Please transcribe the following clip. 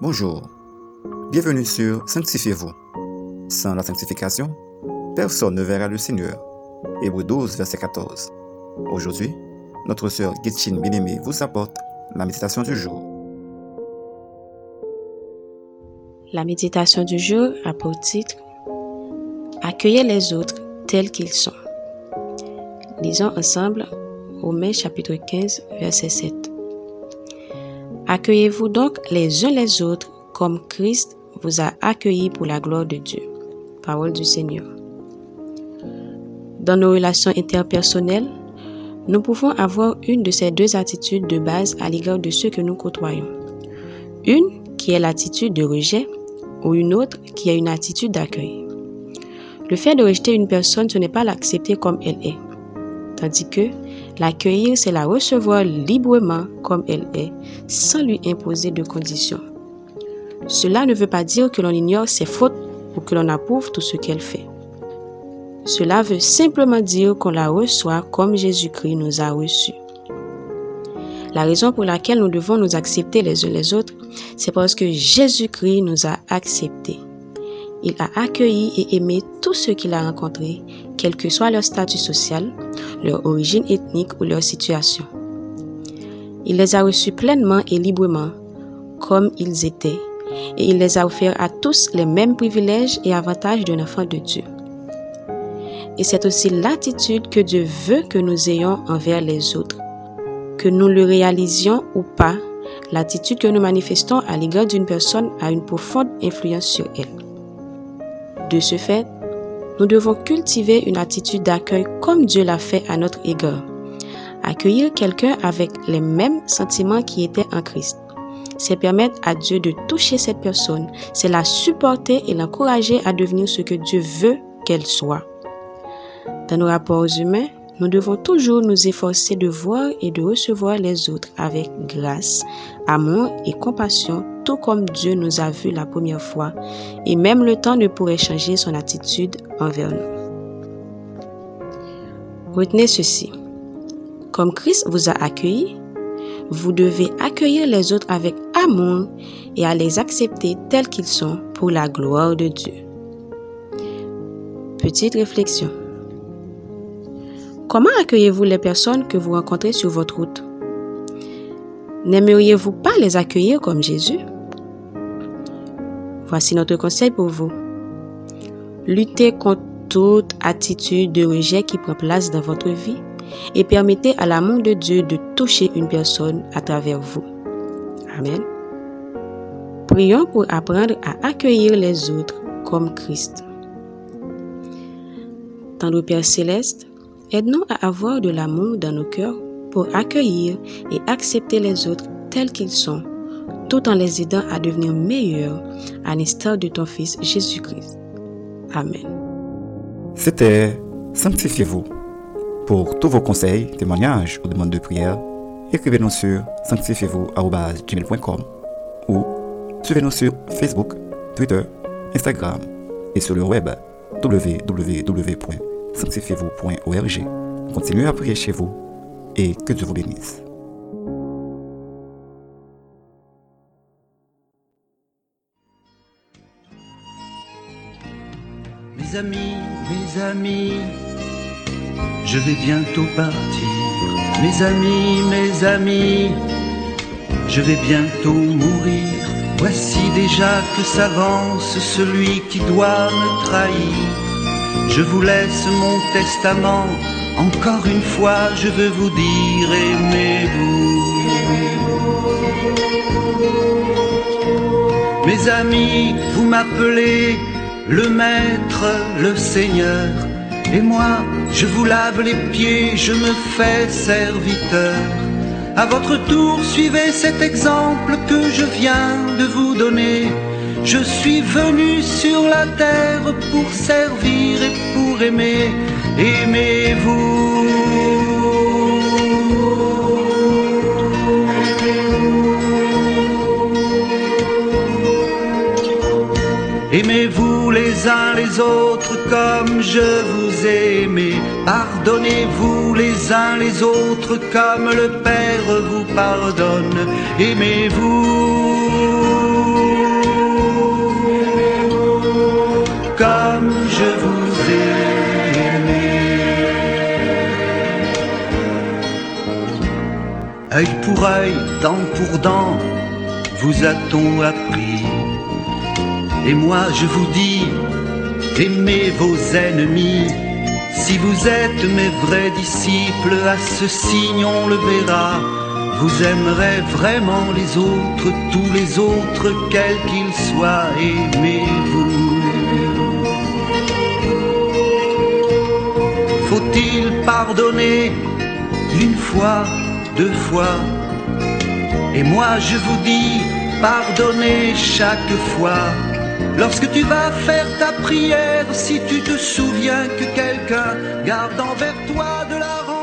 Bonjour, bienvenue sur Sanctifiez-vous. Sans la sanctification, personne ne verra le Seigneur. Hébreu 12, verset 14. Aujourd'hui, notre sœur Gitchin Binemi vous apporte la méditation du jour. La méditation du jour a pour titre Accueillez les autres tels qu'ils sont. Lisons ensemble Romains chapitre 15, verset 7. Accueillez-vous donc les uns les autres comme Christ vous a accueillis pour la gloire de Dieu. Parole du Seigneur. Dans nos relations interpersonnelles, nous pouvons avoir une de ces deux attitudes de base à l'égard de ceux que nous côtoyons. Une qui est l'attitude de rejet ou une autre qui est une attitude d'accueil. Le fait de rejeter une personne, ce n'est pas l'accepter comme elle est, tandis que L'accueillir, c'est la recevoir librement comme elle est, sans lui imposer de conditions. Cela ne veut pas dire que l'on ignore ses fautes ou que l'on approuve tout ce qu'elle fait. Cela veut simplement dire qu'on la reçoit comme Jésus-Christ nous a reçus. La raison pour laquelle nous devons nous accepter les uns les autres, c'est parce que Jésus-Christ nous a acceptés. Il a accueilli et aimé tous ceux qu'il a rencontrés, quel que soit leur statut social, leur origine ethnique ou leur situation. Il les a reçus pleinement et librement, comme ils étaient, et il les a offerts à tous les mêmes privilèges et avantages d'un enfant de Dieu. Et c'est aussi l'attitude que Dieu veut que nous ayons envers les autres. Que nous le réalisions ou pas, l'attitude que nous manifestons à l'égard d'une personne a une profonde influence sur elle. De ce fait, nous devons cultiver une attitude d'accueil comme Dieu l'a fait à notre égard. Accueillir quelqu'un avec les mêmes sentiments qui étaient en Christ. C'est permettre à Dieu de toucher cette personne, c'est la supporter et l'encourager à devenir ce que Dieu veut qu'elle soit. Dans nos rapports humains, nous devons toujours nous efforcer de voir et de recevoir les autres avec grâce, amour et compassion, tout comme Dieu nous a vus la première fois, et même le temps ne pourrait changer son attitude envers nous. Retenez ceci. Comme Christ vous a accueilli, vous devez accueillir les autres avec amour et à les accepter tels qu'ils sont pour la gloire de Dieu. Petite réflexion. Comment accueillez-vous les personnes que vous rencontrez sur votre route? N'aimeriez-vous pas les accueillir comme Jésus? Voici notre conseil pour vous. Luttez contre toute attitude de rejet qui prend place dans votre vie et permettez à l'amour de Dieu de toucher une personne à travers vous. Amen. Prions pour apprendre à accueillir les autres comme Christ. Le Père céleste, Aide-nous à avoir de l'amour dans nos cœurs pour accueillir et accepter les autres tels qu'ils sont, tout en les aidant à devenir meilleurs à l'instar de ton Fils Jésus-Christ. Amen. C'était Sanctifiez-vous. Pour tous vos conseils, témoignages ou demandes de prière, écrivez-nous sur sanctifiez-vous.com ou suivez-nous sur Facebook, Twitter, Instagram et sur le web www sanctifiez-vous.org. Continuez à prier chez vous et que Dieu vous bénisse. Mes amis, mes amis, je vais bientôt partir. Mes amis, mes amis, je vais bientôt mourir. Voici déjà que s'avance celui qui doit me trahir. Je vous laisse mon testament. Encore une fois, je veux vous dire, aimez-vous. Mes amis, vous m'appelez le maître, le seigneur. Et moi, je vous lave les pieds, je me fais serviteur. À votre tour, suivez cet exemple que je viens de vous donner. Je suis venu sur la terre pour servir et pour aimer. Aimez-vous. Aimez-vous les uns les autres comme je vous ai aimé. Pardonnez-vous les uns les autres comme le Père vous pardonne. Aimez-vous. comme je vous ai aimé. Œil pour œil, dent pour dent, vous a-t-on appris Et moi je vous dis, aimez vos ennemis. Si vous êtes mes vrais disciples, à ce signe on le verra. Vous aimerez vraiment les autres, tous les autres, quels qu'ils soient, aimez-vous. Pardonner une fois, deux fois? Et moi je vous dis, pardonnez chaque fois. Lorsque tu vas faire ta prière, si tu te souviens que quelqu'un garde envers toi de la